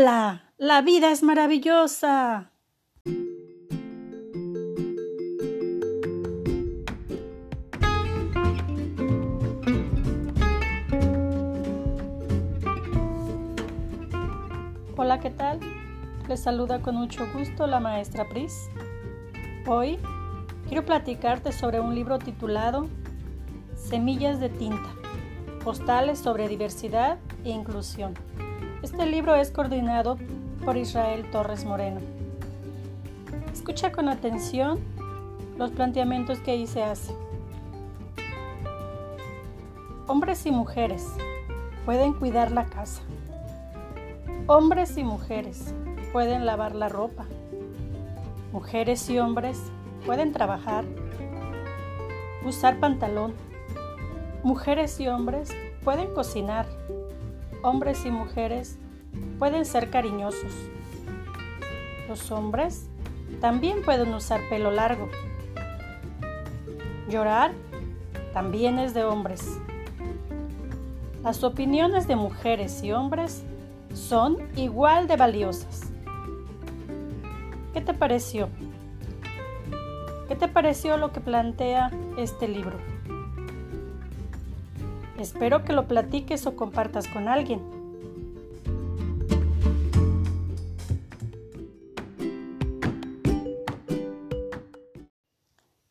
Hola, la vida es maravillosa. Hola, ¿qué tal? Les saluda con mucho gusto la maestra Pris. Hoy quiero platicarte sobre un libro titulado Semillas de tinta, postales sobre diversidad e inclusión. Este libro es coordinado por Israel Torres Moreno. Escucha con atención los planteamientos que ahí se hacen. Hombres y mujeres pueden cuidar la casa. Hombres y mujeres pueden lavar la ropa. Mujeres y hombres pueden trabajar, usar pantalón. Mujeres y hombres pueden cocinar. Hombres y mujeres pueden ser cariñosos. Los hombres también pueden usar pelo largo. Llorar también es de hombres. Las opiniones de mujeres y hombres son igual de valiosas. ¿Qué te pareció? ¿Qué te pareció lo que plantea este libro? Espero que lo platiques o compartas con alguien.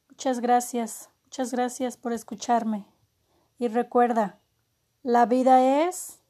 Muchas gracias, muchas gracias por escucharme. Y recuerda, la vida es